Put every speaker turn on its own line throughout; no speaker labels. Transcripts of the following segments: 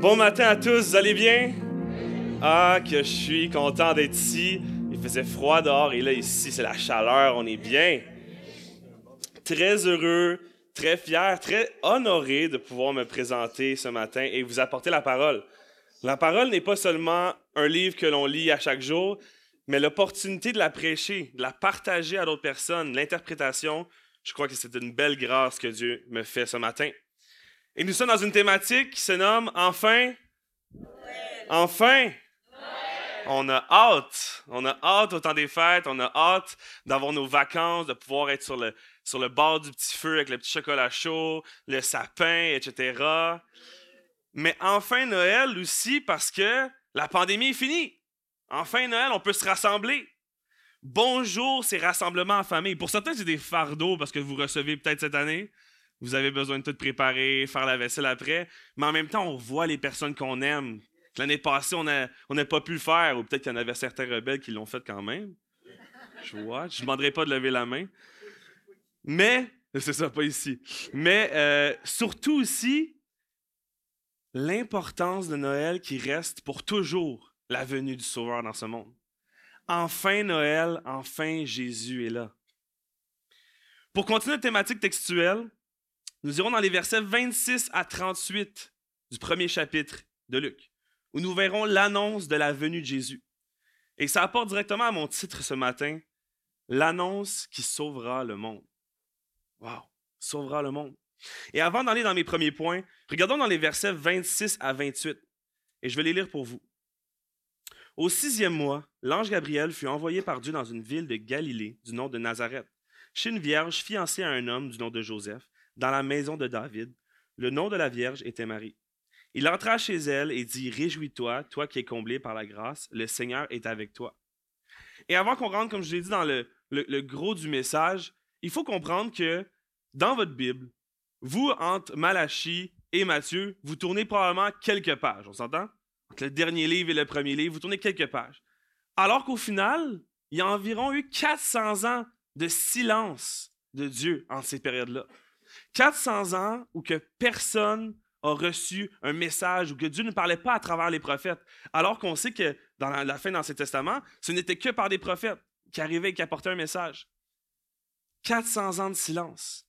Bon matin à tous, vous allez bien? Ah, que je suis content d'être ici. Il faisait froid dehors et là, ici, c'est la chaleur, on est bien. Très heureux, très fier, très honoré de pouvoir me présenter ce matin et vous apporter la parole. La parole n'est pas seulement un livre que l'on lit à chaque jour, mais l'opportunité de la prêcher, de la partager à d'autres personnes, l'interprétation, je crois que c'est une belle grâce que Dieu me fait ce matin. Et nous sommes dans une thématique qui se nomme Enfin. Enfin. On a hâte. On a hâte au temps des fêtes. On a hâte d'avoir nos vacances, de pouvoir être sur le, sur le bord du petit feu avec le petit chocolat chaud, le sapin, etc. Mais enfin Noël aussi parce que la pandémie est finie. Enfin Noël, on peut se rassembler. Bonjour ces rassemblements en famille. Pour certains, c'est des fardeaux parce que vous recevez peut-être cette année. Vous avez besoin de tout préparer, faire la vaisselle après. Mais en même temps, on voit les personnes qu'on aime. L'année passée, on n'a pas pu le faire, ou peut-être qu'il y en avait certains rebelles qui l'ont fait quand même. Je vois, je ne demanderai pas de lever la main. Mais, c'est ça, pas ici. Mais euh, surtout aussi, l'importance de Noël qui reste pour toujours la venue du Sauveur dans ce monde. Enfin Noël, enfin Jésus est là. Pour continuer la thématique textuelle, nous irons dans les versets 26 à 38 du premier chapitre de Luc, où nous verrons l'annonce de la venue de Jésus. Et ça apporte directement à mon titre ce matin, l'annonce qui sauvera le monde. Wow, sauvera le monde. Et avant d'aller dans mes premiers points, regardons dans les versets 26 à 28, et je vais les lire pour vous. Au sixième mois, l'ange Gabriel fut envoyé par Dieu dans une ville de Galilée du nom de Nazareth, chez une vierge fiancée à un homme du nom de Joseph, dans la maison de David. Le nom de la Vierge était Marie. Il entra chez elle et dit Réjouis-toi, toi qui es comblé par la grâce, le Seigneur est avec toi. Et avant qu'on rentre, comme je l'ai dit dans le, le, gros du message, il faut comprendre que dans votre Bible, vous, entre Malachie et Matthieu, vous tournez probablement quelques pages. On s'entend? Entre le dernier livre et le premier livre, vous tournez quelques pages. Alors qu'au final, il y a environ eu 400 ans de silence de Dieu en ces périodes-là. 400 ans où que personne a reçu un message ou que Dieu ne parlait pas à travers les prophètes, alors qu'on sait que dans la, fin d'Ancien Testament, ce n'était que par des prophètes qui arrivaient et qui apportaient un message. 400 ans de silence.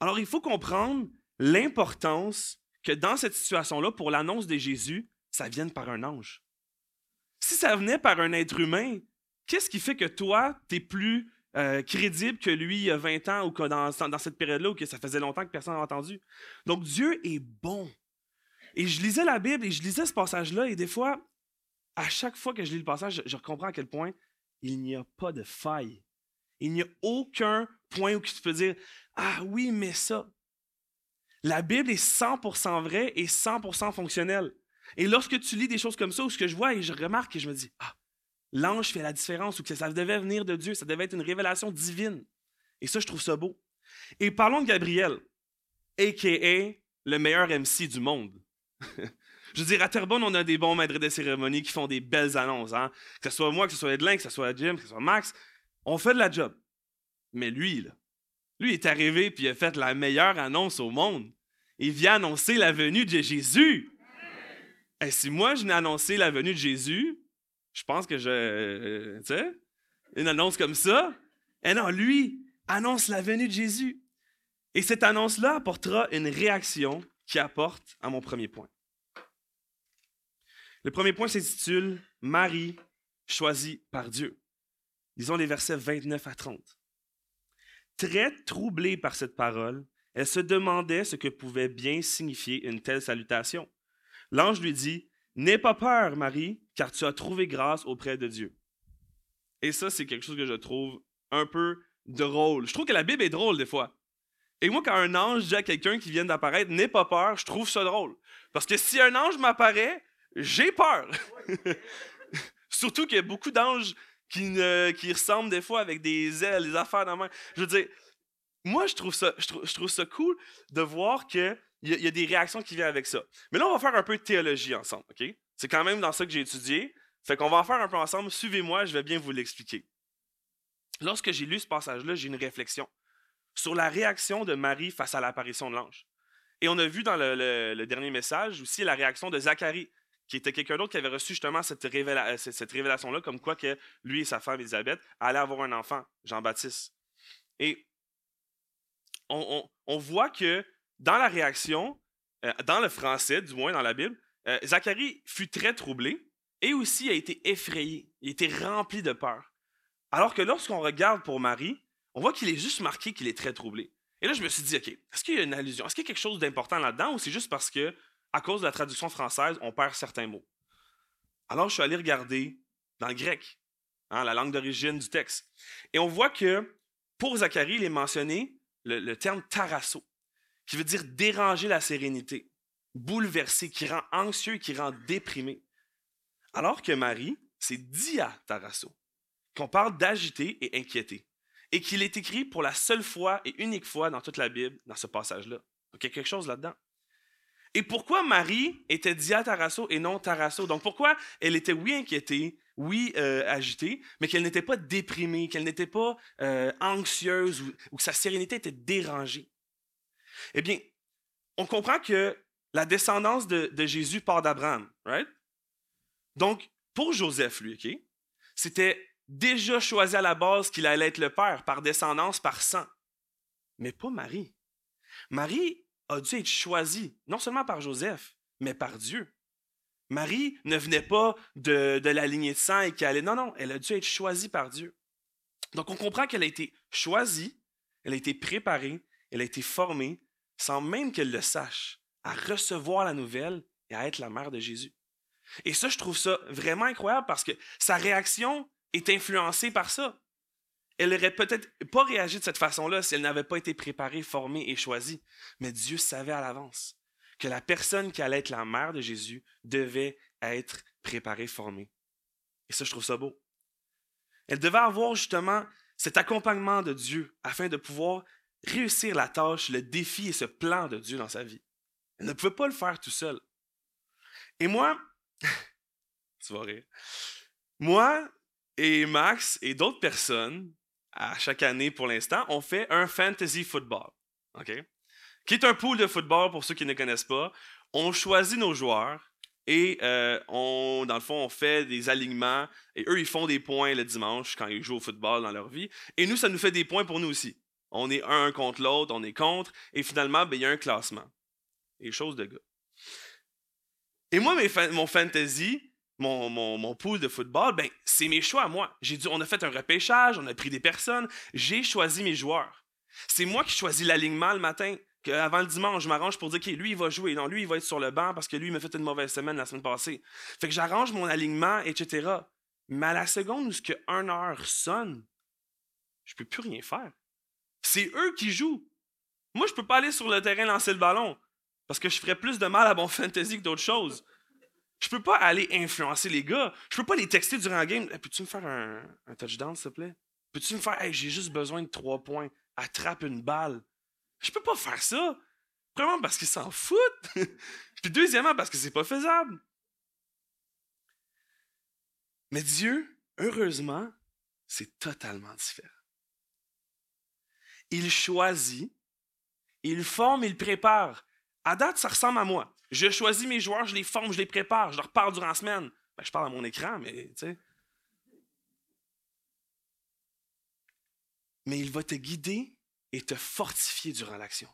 Alors il faut comprendre l'importance que dans cette situation-là, pour l'annonce de Jésus, ça vienne par un ange. Si ça venait par un être humain, qu'est-ce qui fait que toi, tu es plus euh, crédible que lui il y a 20 ans ou que dans, cette période-là ou que ça faisait longtemps que personne n'a entendu. Donc Dieu est bon. Et je lisais la Bible et je lisais ce passage-là et des fois, à chaque fois que je lis le passage, je, comprends à quel point il n'y a pas de faille. Il n'y a aucun point où tu peux dire Ah oui, mais ça. La Bible est 100% vraie et 100% fonctionnelle. Et lorsque tu lis des choses comme ça, où ce que je vois et je remarque et je me dis Ah, l'ange fait la différence ou que ça devait venir de Dieu, ça devait être une révélation divine. Et ça, je trouve ça beau. Et parlons de Gabriel, a.k.a. le meilleur MC du monde. je veux dire, à Terrebonne, on a des bons maîtres de cérémonie qui font des belles annonces. Hein? Que ce soit moi, que ce soit Edlin, que ce soit Jim, que ce soit Max, on fait de la job. Mais lui, là, lui est arrivé puis il a fait la meilleure annonce au monde. Il vient annoncer la venue de Jésus. Et si moi, je n'ai annoncé la venue de Jésus, je pense que je. Euh, tu sais, une annonce comme ça. Et eh non, lui annonce la venue de Jésus. Et cette annonce-là apportera une réaction qui apporte à mon premier point. Le premier point s'intitule Marie choisie par Dieu. Disons les versets 29 à 30. Très troublée par cette parole, elle se demandait ce que pouvait bien signifier une telle salutation. L'ange lui dit N'aie pas peur, Marie, car tu as trouvé grâce auprès de Dieu. Et ça, c'est quelque chose que je trouve un peu drôle. Je trouve que la Bible est drôle des fois. Et moi, quand un ange dit à quelqu'un qui vient d'apparaître, n'aie pas peur, je trouve ça drôle. Parce que si un ange m'apparaît, j'ai peur. Surtout qu'il y a beaucoup d'anges qui, ressemblent des fois avec des ailes, des affaires dans la main. Je veux dire, moi, je trouve ça, je trouve ça cool de voir que il y, a des réactions qui viennent avec ça. Mais là, on va faire un peu de théologie ensemble, OK? C'est quand même dans ça que j'ai étudié. Fait qu'on va en faire un peu ensemble. Suivez-moi, je vais bien vous l'expliquer. Lorsque j'ai lu ce passage-là, j'ai une réflexion sur la réaction de Marie face à l'apparition de l'ange. Et on a vu dans le, dernier message aussi la réaction de Zacharie, qui était quelqu'un d'autre qui avait reçu justement cette, cette révélation-là, comme quoi que lui et sa femme Elisabeth allaient avoir un enfant, Jean-Baptiste. Et on, voit que dans la réaction, euh, dans le français, du moins dans la Bible, euh, Zacharie fut très troublé et aussi a été effrayé. Il était rempli de peur. Alors que lorsqu'on regarde pour Marie, on voit qu'il est juste marqué qu'il est très troublé. Et là, je me suis dit, OK, est-ce qu'il y a une allusion? Est-ce qu'il y a quelque chose d'important là-dedans ou c'est juste parce que, à cause de la traduction française, on perd certains mots? Alors, je suis allé regarder dans le grec, hein, la langue d'origine du texte. Et on voit que pour Zacharie, il est mentionné le, terme tarasso, qui veut dire déranger la sérénité, bouleverser, qui rend anxieux, qui rend déprimé. Alors que Marie, c'est dia tarasso, qu'on parle d'agiter et inquiéter, et qu'il est écrit pour la seule fois et unique fois dans toute la Bible, dans ce passage-là. Donc il y a quelque chose là-dedans. Et pourquoi Marie était dia tarasso et non tarasso? Donc pourquoi elle était oui inquiétée, oui, euh, agitée, mais qu'elle n'était pas déprimée, qu'elle n'était pas euh, anxieuse ou, que sa sérénité était dérangée? Eh bien, on comprend que la descendance de, Jésus part d'Abraham, right? Donc, pour Joseph, lui, c'était déjà choisi à la base qu'il allait être le père par descendance, par sang. Mais pas Marie. Marie a dû être choisie, non seulement par Joseph, mais par Dieu. Marie ne venait pas de, la lignée de sang et qui allait. Non, non, elle a dû être choisie par Dieu. Donc on comprend qu'elle a été choisie, elle a été préparée, elle a été formée, sans même qu'elle le sache, à recevoir la nouvelle et à être la mère de Jésus. Et ça, je trouve ça vraiment incroyable parce que sa réaction est influencée par ça. Elle n'aurait peut-être pas réagi de cette façon-là si elle n'avait pas été préparée, formée et choisie. Mais Dieu savait à l'avance que la personne qui allait être la mère de Jésus devait être préparée, formée. Et ça, je trouve ça beau. Elle devait avoir justement cet accompagnement de Dieu afin de pouvoir réussir la tâche, le défi et ce plan de Dieu dans sa vie. Elle ne pouvait pas le faire tout seul. Et moi, tu vas rire. Moi et Max et d'autres personnes, à chaque année pour l'instant, on fait un fantasy football. OK? qui est un pool de football pour ceux qui ne connaissent pas. On choisit nos joueurs et euh, on, dans le fond, on fait des alignements et eux, ils font des points le dimanche quand ils jouent au football dans leur vie. Et nous, ça nous fait des points pour nous aussi. On est un contre l'autre, on est contre et finalement, ben, il y a un classement. Des choses de gars. Et moi, mon fantasy, mon, pool de football, ben, c'est mes choix à moi. J'ai on a fait un repêchage, on a pris des personnes, j'ai choisi mes joueurs. C'est moi qui choisis l'alignement le matin avant le dimanche, je m'arrange pour dire, OK, lui, il va jouer. Non, lui, il va être sur le banc parce que lui, il m'a fait une mauvaise semaine la semaine passée. Fait que j'arrange mon alignement, etc. Mais à la seconde où ce que 1 heure sonne, je peux plus rien faire. C'est eux qui jouent. Moi, je peux pas aller sur le terrain lancer le ballon parce que je ferais plus de mal à mon fantasy que d'autres choses. Je peux pas aller influencer les gars. Je peux pas les texter durant le game. Peux-tu me faire un, touchdown, s'il te plaît? Peux-tu me faire, j'ai juste besoin de trois points. Attrape une balle. Je peux pas faire ça. Premièrement, parce qu'ils s'en foutent. Puis deuxièmement, parce que c'est pas faisable. Mais Dieu, heureusement, c'est totalement différent. Il choisit, il forme, il prépare. À date, ça ressemble à moi. Je choisis mes joueurs, je les forme, je les prépare, je leur parle durant la semaine. Ben, je parle à mon écran, mais tu sais. Mais il va te guider et te fortifier durant l'action.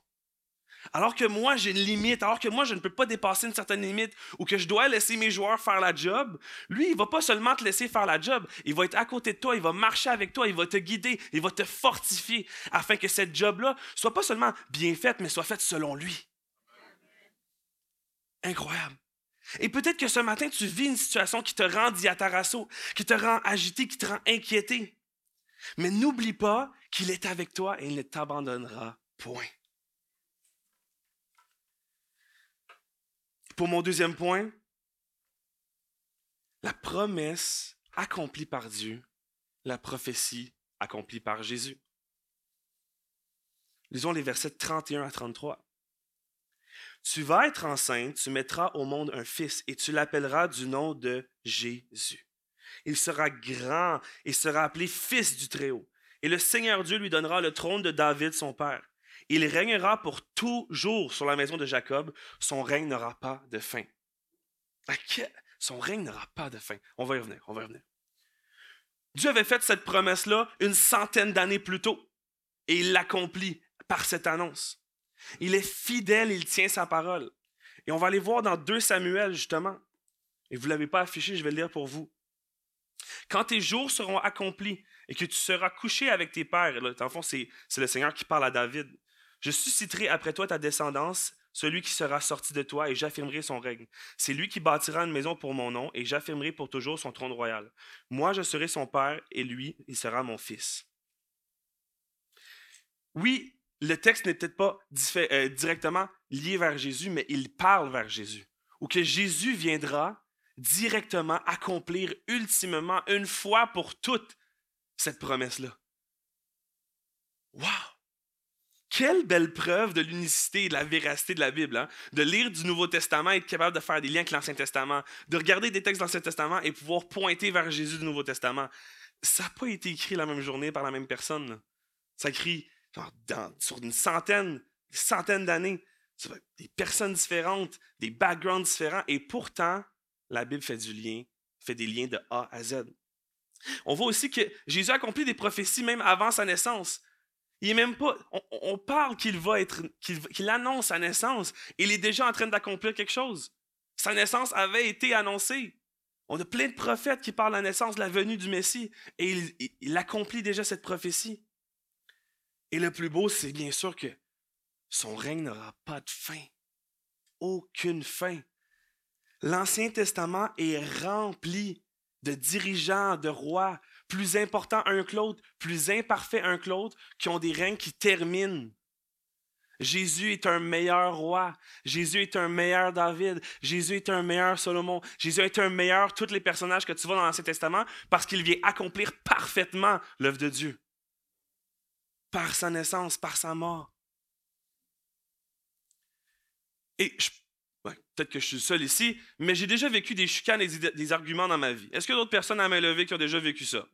Alors que moi, j'ai une limite, alors que moi, je ne peux pas dépasser une certaine limite ou que je dois laisser mes joueurs faire la job, lui, il va pas seulement te laisser faire la job, il va être à côté de toi, il va marcher avec toi, il va te guider, il va te fortifier afin que cette job-là soit pas seulement bien faite, mais soit faite selon lui. Incroyable. Et peut-être que ce matin, tu vis une situation qui te rend diatarasso, qui te rend agité, qui te rend inquiété. Mais n'oublie pas qu'il est avec toi et il ne t'abandonnera point. Pour mon deuxième point, la promesse accomplie par Dieu, la prophétie accomplie par Jésus. Lisons les versets 31 à 33. Tu vas être enceinte, tu mettras au monde un fils et tu l'appelleras du nom de Jésus. Il sera grand et sera appelé fils du Très-Haut. Et le Seigneur Dieu lui donnera le trône de David, son père. Il régnera pour toujours sur la maison de Jacob. Son règne n'aura pas de fin. Son règne n'aura pas de fin. On va y revenir, on va revenir. Dieu avait fait cette promesse-là une centaine d'années plus tôt. Et il l'accomplit par cette annonce. Il est fidèle, il tient sa parole. Et on va aller voir dans 2 Samuel, justement. Et vous ne l'avez pas affiché, je vais le lire pour vous. Quand tes jours seront accomplis et que tu seras couché avec tes pères, là, en fond, c'est le Seigneur qui parle à David. Je susciterai après toi ta descendance, celui qui sera sorti de toi, et j'affirmerai son règne. C'est lui qui bâtira une maison pour mon nom, et j'affirmerai pour toujours son trône royal. Moi, je serai son père, et lui, il sera mon fils. Oui, le texte n'est peut-être pas euh, directement lié vers Jésus, mais il parle vers Jésus. Ou que Jésus viendra directement accomplir ultimement, une fois pour toutes, cette promesse-là. Wow! Quelle belle preuve de l'unicité et de la véracité de la Bible, hein? de lire du Nouveau Testament et être capable de faire des liens avec l'Ancien Testament, de regarder des textes de l'Ancien Testament et pouvoir pointer vers Jésus du Nouveau Testament. Ça n'a pas été écrit la même journée par la même personne. Ça écrit sur une centaine, des centaines d'années, des personnes différentes, des backgrounds différents, et pourtant, la Bible fait du lien, fait des liens de A à Z. On voit aussi que Jésus a accompli des prophéties même avant sa naissance. Il est même pas. On, parle qu'il va être, qu'il annonce sa naissance. il est déjà en train d'accomplir quelque chose. Sa naissance avait été annoncée. On a plein de prophètes qui parlent de la naissance, de la venue du Messie, et il, il accomplit déjà cette prophétie. Et le plus beau, c'est bien sûr que son règne n'aura pas de fin. Aucune fin. L'Ancien Testament est rempli de dirigeants, de rois, plus importants un que l'autre, plus imparfaits un que l'autre, qui ont des règnes qui terminent. Jésus est un meilleur roi. Jésus est un meilleur David. Jésus est un meilleur Salomon. Jésus est un meilleur tous les personnages que tu vois dans l'Ancien Testament parce qu'il vient accomplir parfaitement l'œuvre de Dieu. Par sa naissance, par sa mort. Et Peut-être que je suis seul ici, mais j'ai déjà vécu des chicanes et des, arguments dans ma vie. Est-ce que d'autres personnes à main levée qui ont déjà vécu ça?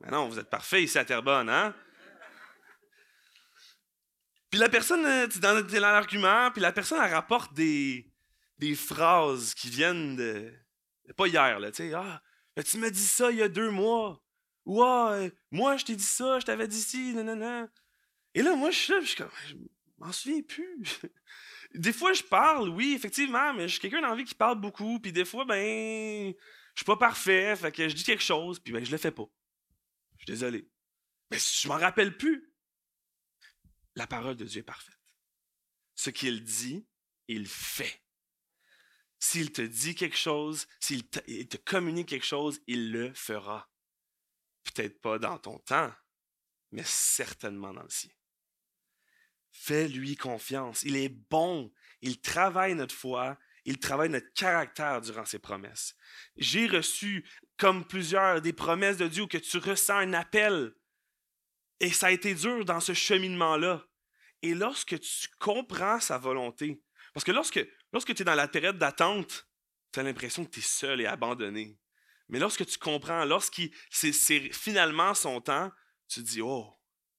Ben non, vous êtes parfait ici à Terrebonne, hein? Puis la personne, euh, tu dans, dans l'argument, puis la personne, elle rapporte des, des phrases qui viennent de. Pas hier, là, tu sais. Ah, tu m'as dit ça il y a deux mois. Ou ah, moi, je t'ai dit ça, je t'avais dit ci, non. Et là, moi, je suis là, je suis comme, je m'en souviens plus. Des fois, je parle, oui, effectivement, mais je suis quelqu'un d'envie qui parle beaucoup, puis des fois, ben, je suis pas parfait, fait que je dis quelque chose, puis ben, je le fais pas. Je suis désolé. Mais je m'en rappelle plus. La parole de Dieu est parfaite. Ce qu'il dit, il fait. S'il te dit quelque chose, s'il te, te communique quelque chose, il le fera. Peut-être pas dans ton temps, mais certainement dans le sien. Fais-lui confiance. Il est bon. Il travaille notre foi. Il travaille notre caractère durant ses promesses. J'ai reçu, comme plusieurs, des promesses de Dieu que tu ressens un appel. Et ça a été dur dans ce cheminement-là. Et lorsque tu comprends sa volonté, parce que lorsque, tu es dans la période d'attente, tu as l'impression que tu es seul et abandonné. Mais lorsque tu comprends, lorsque c'est finalement son temps, tu dis, oh,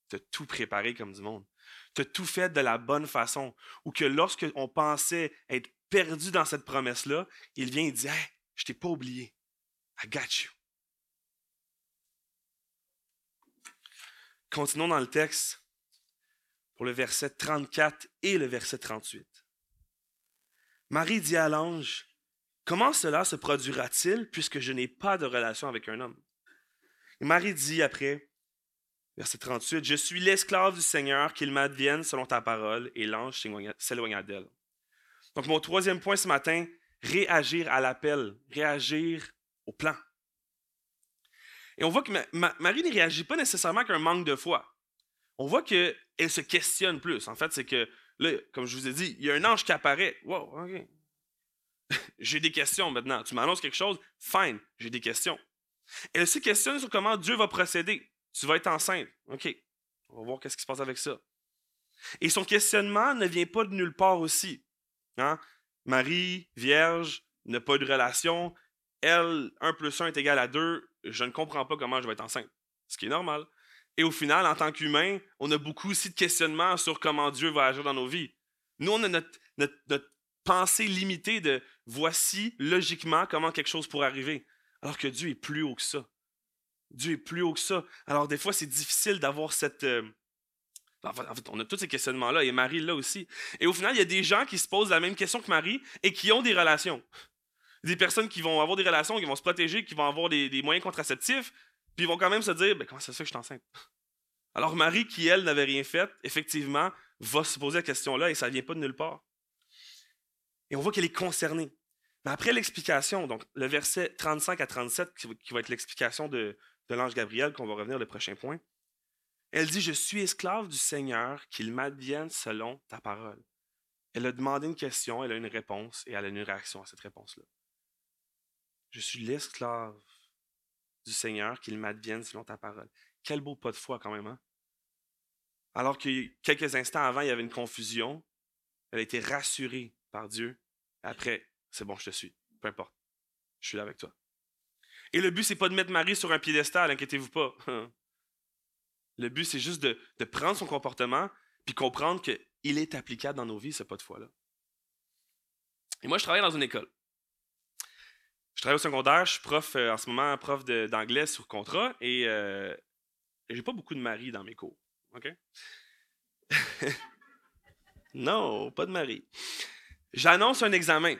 tu as tout préparé comme du monde tu as tout fait de la bonne façon. Ou que lorsque on pensait être perdu dans cette promesse-là, il vient et dit Hey, je t'ai pas oublié. I got you. Continuons dans le texte pour le verset 34 et le verset 38. Marie dit à l'ange Comment cela se produira-t-il puisque je n'ai pas de relation avec un homme? Et Marie dit après Verset 38, Je suis l'esclave du Seigneur, qu'il m'advienne selon ta parole, et l'ange s'éloigna d'elle. Donc mon troisième point ce matin, réagir à l'appel, réagir au plan. Et on voit que Marie ne réagit pas nécessairement qu'un manque de foi. On voit qu'elle se questionne plus. En fait, c'est que, là, comme je vous ai dit, il y a un ange qui apparaît. Wow, OK. j'ai des questions maintenant. Tu m'annonces quelque chose? Fine, j'ai des questions. Elle se questionne sur comment Dieu va procéder. Tu vas être enceinte. OK. On va voir qu'est-ce qui se passe avec ça. Et son questionnement ne vient pas de nulle part aussi. Hein? Marie, vierge, n'a pas de relation. Elle, 1 plus 1 est égal à 2. Je ne comprends pas comment je vais être enceinte. Ce qui est normal. Et au final, en tant qu'humain, on a beaucoup aussi de questionnements sur comment Dieu va agir dans nos vies. Nous, on a notre, notre pensée limitée de voici logiquement comment quelque chose pourrait arriver, alors que Dieu est plus haut que ça. Dieu est plus haut que ça. Alors des fois, c'est difficile d'avoir cette... Euh, en fait, on a tous ces questionnements-là, et Marie là aussi. Et au final, il y a des gens qui se posent la même question que Marie et qui ont des relations. Des personnes qui vont avoir des relations, qui vont se protéger, qui vont avoir des, moyens contraceptifs, puis ils vont quand même se dire ben, Comment c'est ça que je suis enceinte? Alors Marie, qui elle n'avait rien fait, effectivement, va se poser la question-là et ça ne vient pas de nulle part. Et on voit qu'elle est concernée. Mais après l'explication, donc le verset 35 à 37, qui va être l'explication de, de l'ange Gabriel, qu'on va revenir le prochain point, elle dit, je suis esclave du Seigneur, qu'il m'advienne selon ta parole. Elle a demandé une question, elle a une réponse, et elle a une réaction à cette réponse-là. Je suis l'esclave du Seigneur, qu'il m'advienne selon ta parole. Quel beau pas de foi quand même, hein? Alors que quelques instants avant, il y avait une confusion, elle a été rassurée par Dieu. Après, c'est bon, je te suis. Peu importe. Je suis là avec toi. Et le but, c'est pas de mettre Marie sur un piédestal, inquiétez-vous pas. Le but, c'est juste de, prendre son comportement puis comprendre qu'il est applicable dans nos vies, ce pas de foi-là. Et moi, je travaille dans une école. Je travaille au secondaire, je suis prof euh, en ce moment, prof d'anglais sur contrat et, euh, et j'ai pas beaucoup de mari dans mes cours. OK? non, pas de mari. J'annonce un examen.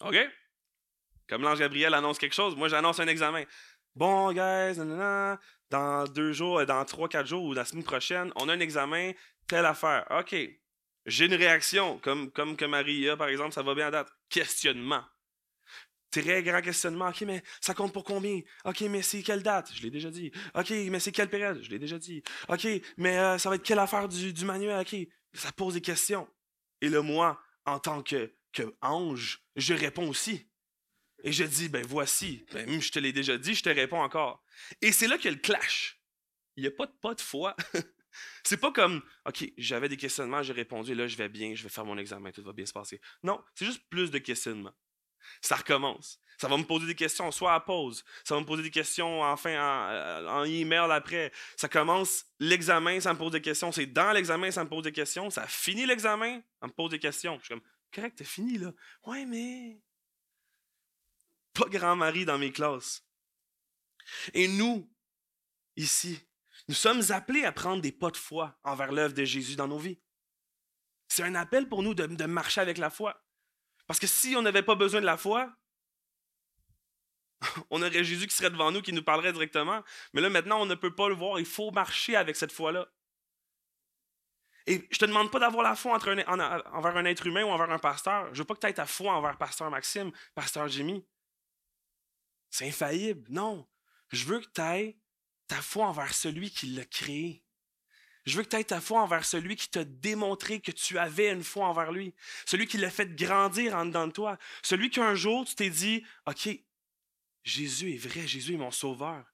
OK? Comme l'ange Gabriel annonce quelque chose, moi j'annonce un examen. Bon, guys, dans deux jours, dans trois, quatre jours ou la semaine prochaine, on a un examen, telle affaire. OK. J'ai une réaction, comme, comme que Marie a, par exemple, ça va bien à date. Questionnement. Très grand questionnement. OK, mais ça compte pour combien? OK, mais c'est quelle date? Je l'ai déjà dit. OK, mais c'est quelle période? Je l'ai déjà dit. OK, mais euh, ça va être quelle affaire du, du manuel? OK. Ça pose des questions. Et le moi, en tant que, que ange, je réponds aussi. Et je dis, ben voici, ben, je te l'ai déjà dit, je te réponds encore. Et c'est là qu'il y a le clash. Il n'y a pas de pas de foi. c'est pas comme, OK, j'avais des questionnements, j'ai répondu, là, je vais bien, je vais faire mon examen, tout va bien se passer. Non, c'est juste plus de questionnements. Ça recommence. Ça va me poser des questions, soit à pause. Ça va me poser des questions, enfin, en, euh, en email après. Ça commence l'examen, ça me pose des questions. C'est dans l'examen, ça me pose des questions. Ça finit l'examen, ça me pose des questions. Je suis comme, correct, t'as fini, là. Ouais, mais pas grand-mari dans mes classes. Et nous, ici, nous sommes appelés à prendre des pas de foi envers l'œuvre de Jésus dans nos vies. C'est un appel pour nous de, marcher avec la foi. Parce que si on n'avait pas besoin de la foi, on aurait Jésus qui serait devant nous, qui nous parlerait directement. Mais là, maintenant, on ne peut pas le voir. Il faut marcher avec cette foi-là. Et je te demande pas d'avoir la foi envers un être humain ou envers un pasteur. Je veux pas que tu aies ta foi envers pasteur Maxime, pasteur Jimmy. C'est infaillible. Non. Je veux que tu aies ta foi envers celui qui l'a créé. Je veux que tu aies ta foi envers celui qui t'a démontré que tu avais une foi envers lui. Celui qui l'a fait grandir en dedans de toi. Celui qu'un jour tu t'es dit OK, Jésus est vrai, Jésus est mon sauveur.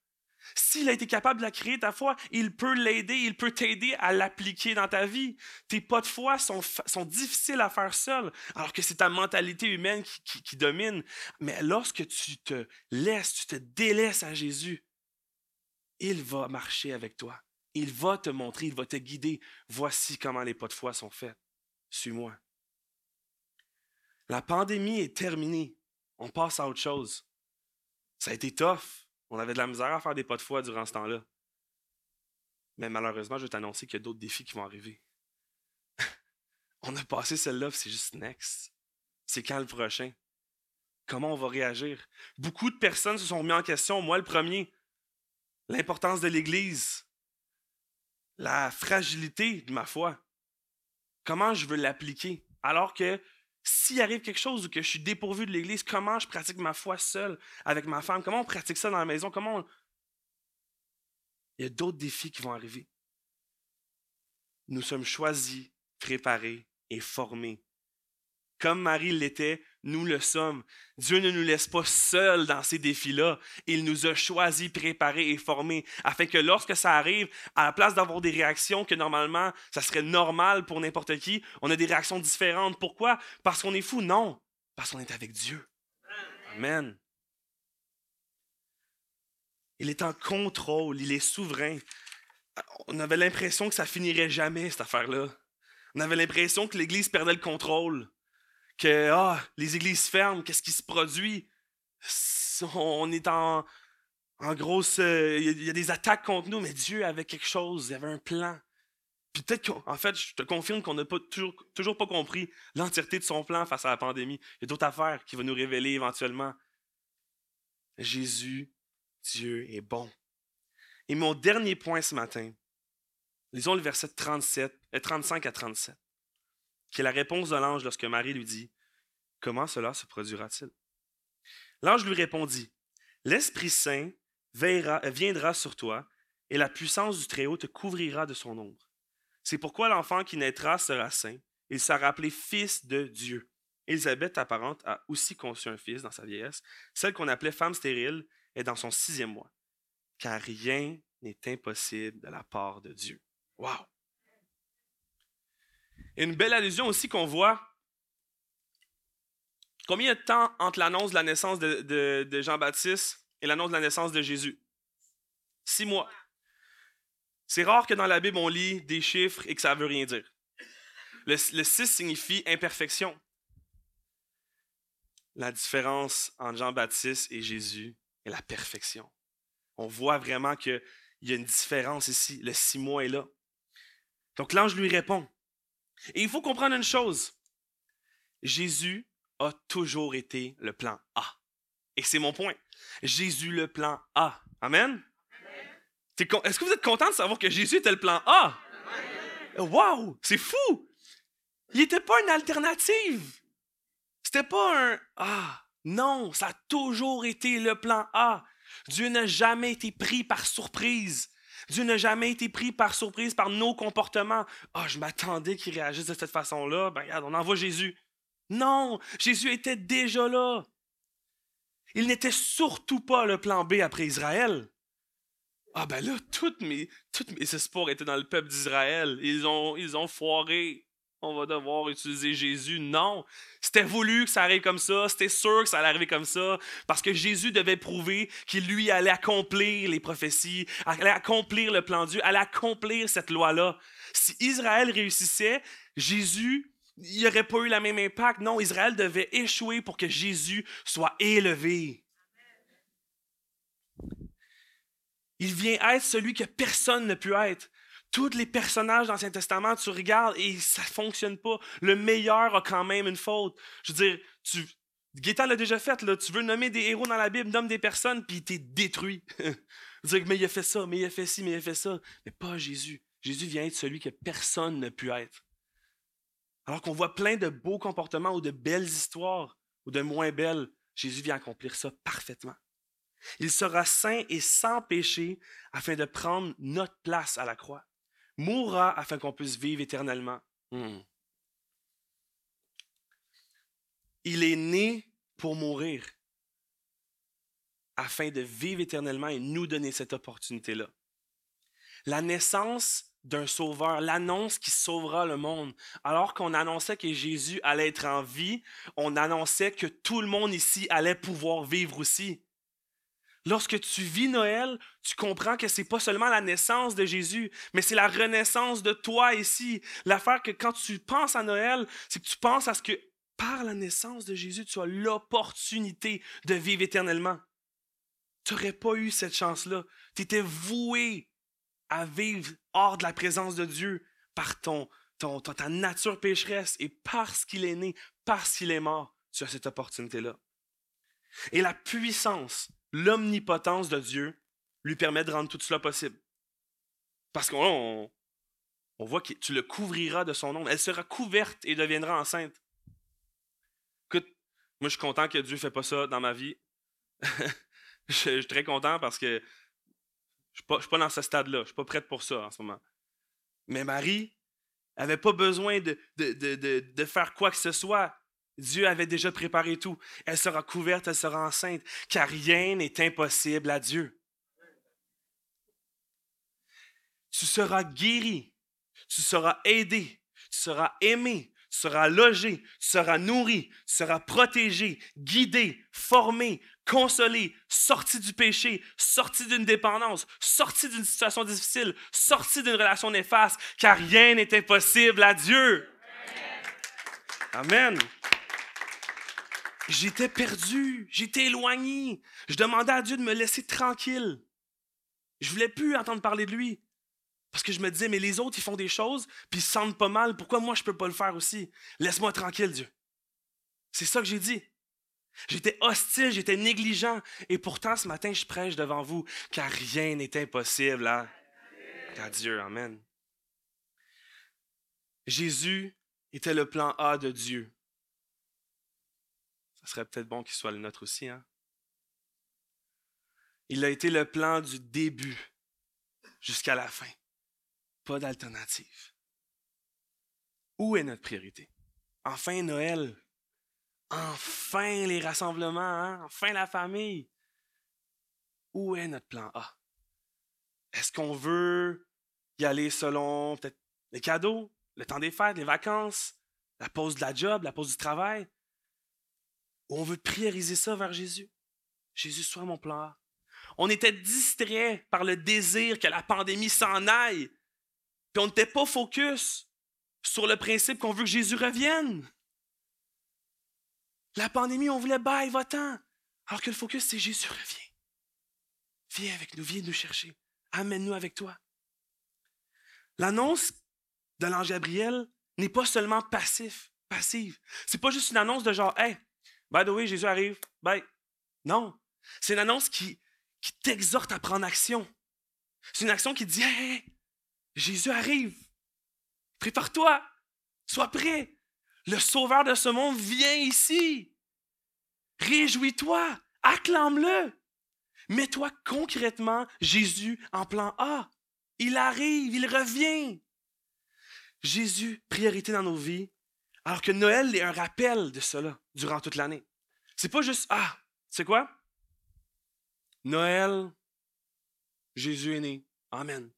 S'il a été capable de créer, ta foi, il peut l'aider, il peut t'aider à l'appliquer dans ta vie. Tes pas de foi sont, sont difficiles à faire seul, alors que c'est ta mentalité humaine qui, qui domine. Mais lorsque tu te laisses, tu te délaisses à Jésus, il va marcher avec toi. Il va te montrer, il va te guider. Voici comment les pas de foi sont faits. Suis-moi. La pandémie est terminée. On passe à autre chose. Ça a été tough. On avait de la misère à faire des pas de foi durant ce temps-là. Mais malheureusement, je vais t'annoncer qu'il y a d'autres défis qui vont arriver. on a passé celle-là, c'est juste next. C'est quand le prochain? Comment on va réagir? Beaucoup de personnes se sont remis en question, moi le premier. L'importance de l'Église, la fragilité de ma foi. Comment je veux l'appliquer? Alors que s'il arrive quelque chose ou que je suis dépourvu de l'Église, comment je pratique ma foi seule avec ma femme? Comment on pratique ça dans la maison? Comment Il y a d'autres défis qui vont arriver. Nous sommes choisis, préparés et formés comme Marie l'était, nous le sommes. Dieu ne nous laisse pas seuls dans ces défis-là. Il nous a choisis, préparés et formés afin que lorsque ça arrive, à la place d'avoir des réactions que normalement, ça serait normal pour n'importe qui, on a des réactions différentes. Pourquoi? Parce qu'on est fou? Non. Parce qu'on est avec Dieu. Amen. Il est en contrôle, il est souverain. on avait l'impression que ça finirait jamais, cette affaire-là. On avait l'impression que l'Église perdait le contrôle. Que ah, les églises ferment, qu'est-ce qui se produit? On est en, en grosse. Euh, il y, a des attaques contre nous, mais Dieu avait quelque chose, il avait un plan. Puis peut-être qu'en fait, je te confirme qu'on n'a pas toujours, toujours pas compris l'entièreté de son plan face à la pandémie. Il y a d'autres affaires qui vont nous révéler éventuellement. Jésus, Dieu est bon. Et mon dernier point ce matin, lisons le verset 37, 35 euh, à 37, qui est la réponse de l'ange lorsque Marie lui dit Comment cela se produira-t-il L'ange lui répondit L'Esprit Saint viendra sur toi, et la puissance du Très-Haut te couvrira de son ombre. C'est pourquoi l'enfant qui naîtra sera saint. Il sera appelé fils de Dieu. Élisabeth, apparente, a aussi conçu un fils dans sa vieillesse. Celle qu'on appelait femme stérile est dans son sixième mois car rien n'est impossible de la part de Dieu. Wow! Une belle allusion aussi qu'on voit. Combien de temps entre l'annonce de la naissance de, Jean-Baptiste et l'annonce de la naissance de Jésus? Six mois. C'est rare que dans la Bible, on lit des chiffres et que ça ne veut rien dire. Le, 6 signifie imperfection. La différence entre Jean-Baptiste et Jésus est la perfection. On voit vraiment qu'il y a une différence ici. Le six mois est là. Donc l'ange lui répond. Et il faut comprendre une chose. Jésus a toujours été le plan A. Et c'est mon point. Jésus le plan A. Amen? Est-ce que vous êtes content de savoir que Jésus était le plan A? Wow! C'est fou! Il n'était pas une alternative. C'était pas un Ah. Non, ça a toujours été le plan A. Dieu n'a jamais été pris par surprise. Dieu n'a jamais été pris par surprise par nos comportements. Ah, je m'attendais qu'il réagisse de cette façon-là. Ben regarde, on envoie Jésus. Non, Jésus était déjà là. Il n'était surtout pas le plan B après Israël. Ah ben là, toutes mes, toutes mes espoirs étaient dans le peuple d'Israël. Ils ont, ils ont foiré on va devoir utiliser Jésus. Non, c'était voulu que ça arrive comme ça, c'était sûr que ça allait arriver comme ça, parce que Jésus devait prouver qu'il lui allait accomplir les prophéties, allait accomplir le plan de Dieu, allait accomplir cette loi-là. Si Israël réussissait, Jésus, il n'y aurait pas eu le même impact. Non, Israël devait échouer pour que Jésus soit élevé. Il vient être celui que personne ne peut être tous les personnages de l'Ancien Testament, tu regardes et ça ne fonctionne pas. Le meilleur a quand même une faute. Je veux dire, tu, l'a déjà fait, là. tu veux nommer des héros dans la Bible, nomme des personnes, puis t'es détruit. dire, mais il a fait ça, mais il a fait ci, mais il a fait ça. Mais pas Jésus. Jésus vient être celui que personne ne pu être. Alors qu'on voit plein de beaux comportements ou de belles histoires ou de moins belles, Jésus vient accomplir ça parfaitement. Il sera saint et sans péché afin de prendre notre place à la croix mourra afin qu'on puisse vivre éternellement. Hmm. Il est né pour mourir afin de vivre éternellement et nous donner cette opportunité-là. La naissance d'un sauveur, l'annonce qui sauvera le monde. Alors qu'on annonçait que Jésus allait être en vie, on annonçait que tout le monde ici allait pouvoir vivre aussi. Lorsque tu vis Noël, tu comprends que c'est pas seulement la naissance de Jésus, mais c'est la renaissance de toi ici. L'affaire que quand tu penses à Noël, c'est que tu penses à ce que par la naissance de Jésus, tu as l'opportunité de vivre éternellement. Tu n'aurais pas eu cette chance-là. Tu étais voué à vivre hors de la présence de Dieu par ton, ta nature pécheresse et parce qu'il est né, parce qu'il est mort, tu as cette opportunité-là. Et la puissance l'omnipotence de Dieu lui permet de rendre tout cela possible. Parce qu'on on, voit que tu le couvriras de son nom. Elle sera couverte et deviendra enceinte. Écoute, moi je suis content que Dieu ne fait pas ça dans ma vie. je, suis très content parce que je ne suis, pas dans ce stade-là. Je ne suis pas prête pour ça en ce moment. Mais Marie n'avait pas besoin de faire quoi que ce soit. Dieu avait déjà préparé tout. Elle sera couverte, elle sera enceinte, car rien n'est impossible à Dieu. Tu seras guéri, tu seras aidé, tu seras aimé, tu seras logé, tu seras nourri, tu seras protégé, guidé, formé, consolé, sorti du péché, sorti d'une dépendance, sorti d'une situation difficile, sorti d'une relation néfaste, car rien n'est impossible à Dieu. Amen. J'étais perdu, j'étais éloigné. Je demandais à Dieu de me laisser tranquille. Je voulais plus entendre parler de lui. Parce que je me disais, mais les autres, ils font des choses, puis ils se sentent pas mal. Pourquoi moi, je peux pas le faire aussi? Laisse-moi tranquille, Dieu. C'est ça que j'ai dit. J'étais hostile, j'étais négligent. Et pourtant, ce matin, je prêche devant vous, car rien n'est impossible à, à Dieu. Amen. Jésus était le plan A de Dieu. Ça serait peut-être bon qu'il soit le nôtre aussi. Hein? Il a été le plan du début jusqu'à la fin. Pas d'alternative. Où est notre priorité? Enfin Noël. Enfin les rassemblements. Hein? Enfin la famille. Où est notre plan A? Est-ce qu'on veut y aller selon peut-être les cadeaux, le temps des fêtes, les vacances, la pause de la job, la pause du travail? Ou on veut prioriser ça vers Jésus? Jésus soit mon plan. On était distrait par le désir que la pandémie s'en aille. Puis on n'était pas focus sur le principe qu'on veut que Jésus revienne. La pandémie, on voulait bye, va-t'en. Alors que le focus, c'est Jésus revient. Viens avec nous, viens nous chercher. Amène-nous avec toi. L'annonce de l'ange Gabriel n'est pas seulement passif, passive. C'est pas juste une annonce de genre, hey, by the way, Jésus arrive, bye. Non. C'est une annonce qui, qui t'exhorte à prendre action. C'est une action qui dit Hey, Jésus arrive. Prépare-toi. Sois prêt. Le sauveur de ce monde vient ici. Réjouis-toi. Acclame-le. Mets-toi concrètement Jésus en plan A. Il arrive, il revient. Jésus, priorité dans nos vies, alors que Noël est un rappel de cela durant toute l'année. C'est pas juste Ah, c'est quoi? Noël, Jésus est né. Amen.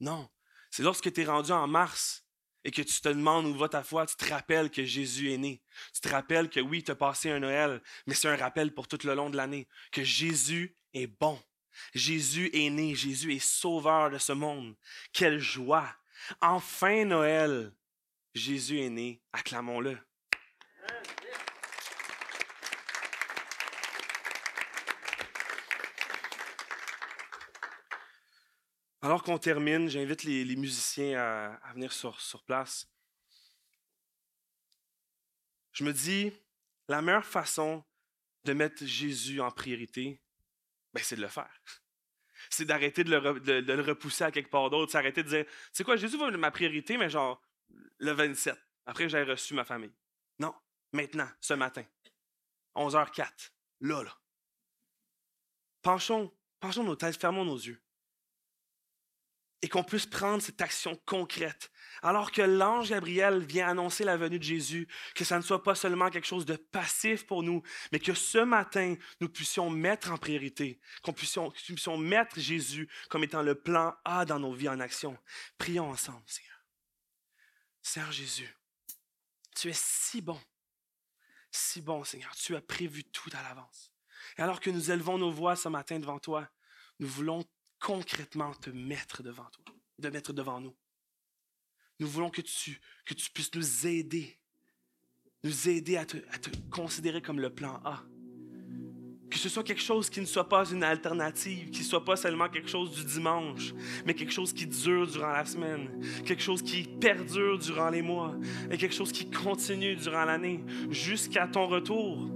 Non. C'est lorsque tu es rendu en mars et que tu te demandes où va ta foi, tu te rappelles que Jésus est né. Tu te rappelles que oui, tu as passé un Noël, mais c'est un rappel pour tout le long de l'année, que Jésus est bon. Jésus est né, Jésus est sauveur de ce monde. Quelle joie. Enfin Noël, Jésus est né, acclamons-le. Alors qu'on termine, j'invite les, musiciens à, venir sur, place. Je me dis, la meilleure façon de mettre Jésus en priorité, ben, c'est de le faire. C'est d'arrêter de le, repousser à quelque part d'autre. C'est d'arrêter de dire, c'est quoi, Jésus va être ma priorité, mais genre le 27, après j'ai reçu ma famille. Non, maintenant, ce matin, 11h04, là, là. Penchons, penchons nos têtes, fermons nos yeux et qu'on puisse prendre cette action concrète. Alors que l'ange Gabriel vient annoncer la venue de Jésus, que ça ne soit pas seulement quelque chose de passif pour nous, mais que ce matin, nous puissions mettre en priorité, qu'on puissions, puissions mettre Jésus comme étant le plan A dans nos vies en action. Prions ensemble, Seigneur. Seigneur Jésus, tu es si bon, si bon, Seigneur. Tu as prévu tout à l'avance. Et alors que nous élevons nos voix ce matin devant toi, nous voulons concrètement te mettre devant toi, de mettre devant nous. Nous voulons que tu, que tu puisses nous aider, nous aider à te, à te considérer comme le plan A. Que ce soit quelque chose qui ne soit pas une alternative, qui ne soit pas seulement quelque chose du dimanche, mais quelque chose qui dure durant la semaine, quelque chose qui perdure durant les mois, et quelque chose qui continue durant l'année, jusqu'à ton retour.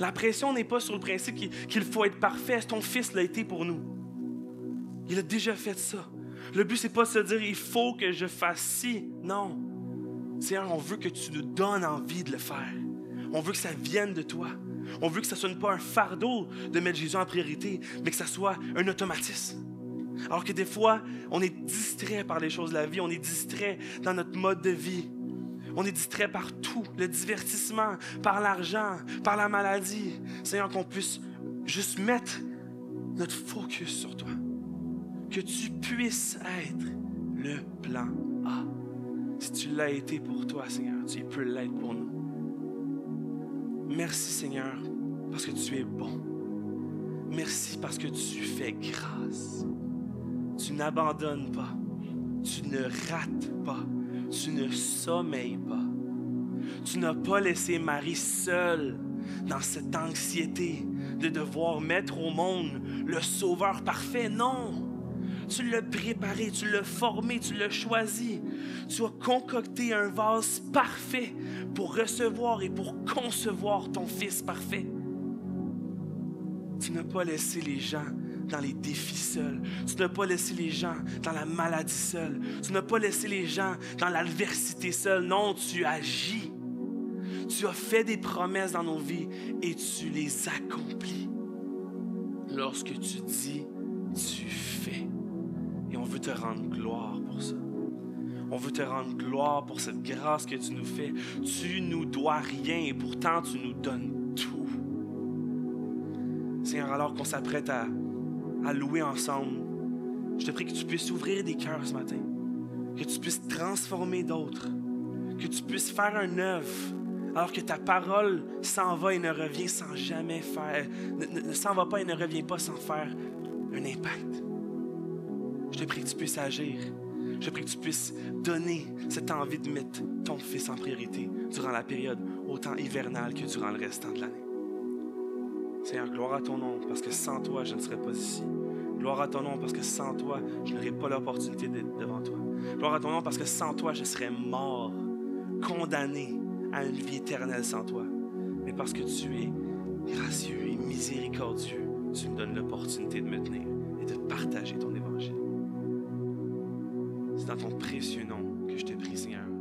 La pression n'est pas sur le principe qu'il faut être parfait, ton fils l'a été pour nous. Il a déjà fait ça. Le but, c'est pas de se dire il faut que je fasse ci. Non. Seigneur, on veut que tu nous donnes envie de le faire. On veut que ça vienne de toi. On veut que ça ne soit pas un fardeau de mettre Jésus en priorité, mais que ça soit un automatisme. Alors que des fois, on est distrait par les choses de la vie, on est distrait dans notre mode de vie. On est distrait par tout, le divertissement, par l'argent, par la maladie. Seigneur, qu'on puisse juste mettre notre focus sur toi que tu puisses être le plan A. Si tu l'as été pour toi, Seigneur, tu peux l'être pour nous. Merci, Seigneur, parce que tu es bon. Merci parce que tu fais grâce. Tu n'abandonnes pas. Tu ne rates pas. Tu ne sommeilles pas. Tu n'as pas laissé Marie seule dans cette anxiété de devoir mettre au monde le Sauveur parfait. Non. Tu l'as préparé, tu l'as formé, tu l'as choisi. Tu as concocté un vase parfait pour recevoir et pour concevoir ton Fils parfait. Tu n'as pas laissé les gens dans les défis seuls. Tu n'as pas laissé les gens dans la maladie seule. Tu n'as pas laissé les gens dans l'adversité seule. Non, tu agis. Tu as fait des promesses dans nos vies et tu les accomplis. Lorsque tu dis, tu fais. Te rendre gloire pour ça. On veut te rendre gloire pour cette grâce que tu nous fais. Tu nous dois rien et pourtant tu nous donnes tout. Seigneur, alors qu'on s'apprête à, à louer ensemble, je te prie que tu puisses ouvrir des cœurs ce matin, que tu puisses transformer d'autres, que tu puisses faire un œuvre alors que ta parole s'en va et ne revient sans jamais faire, ne, s'en va pas et ne revient pas sans faire un impact. Je te prie que tu puisses agir. Je te prie que tu puisses donner cette envie de mettre ton fils en priorité durant la période autant hivernale que durant le restant de l'année. Seigneur, gloire à ton nom, parce que sans toi, je ne serais pas ici. Gloire à ton nom, parce que sans toi, je n'aurais pas l'opportunité d'être devant toi. Gloire à ton nom, parce que sans toi, je serais mort, condamné à une vie éternelle sans toi. Mais parce que tu es gracieux et miséricordieux, tu me donnes l'opportunité de me tenir et de partager ton évangile. C'est dans ton précieux nom que je te prie, Seigneur.